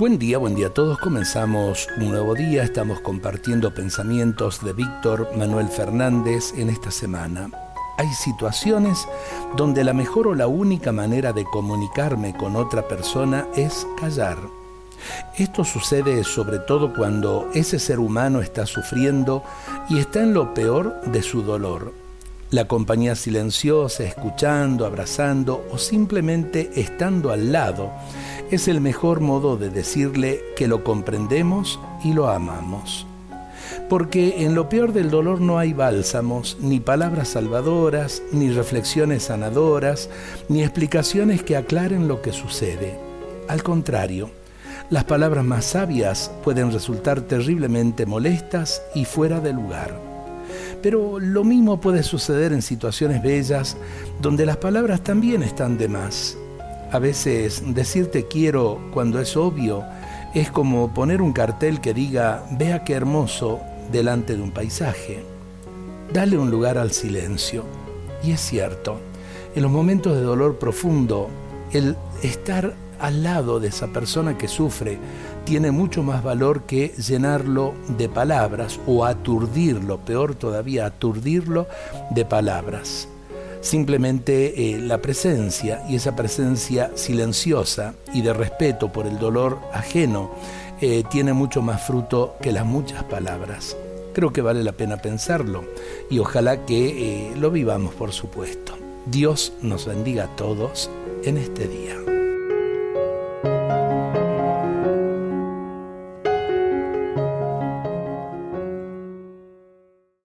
Buen día, buen día a todos. Comenzamos un nuevo día. Estamos compartiendo pensamientos de Víctor Manuel Fernández en esta semana. Hay situaciones donde la mejor o la única manera de comunicarme con otra persona es callar. Esto sucede sobre todo cuando ese ser humano está sufriendo y está en lo peor de su dolor. La compañía silenciosa, escuchando, abrazando o simplemente estando al lado es el mejor modo de decirle que lo comprendemos y lo amamos. Porque en lo peor del dolor no hay bálsamos, ni palabras salvadoras, ni reflexiones sanadoras, ni explicaciones que aclaren lo que sucede. Al contrario, las palabras más sabias pueden resultar terriblemente molestas y fuera de lugar. Pero lo mismo puede suceder en situaciones bellas donde las palabras también están de más a veces decirte quiero cuando es obvio es como poner un cartel que diga vea qué hermoso delante de un paisaje. Dale un lugar al silencio. Y es cierto, en los momentos de dolor profundo, el estar al lado de esa persona que sufre tiene mucho más valor que llenarlo de palabras o aturdirlo, peor todavía, aturdirlo de palabras simplemente eh, la presencia y esa presencia silenciosa y de respeto por el dolor ajeno eh, tiene mucho más fruto que las muchas palabras. Creo que vale la pena pensarlo y ojalá que eh, lo vivamos, por supuesto. Dios nos bendiga a todos en este día.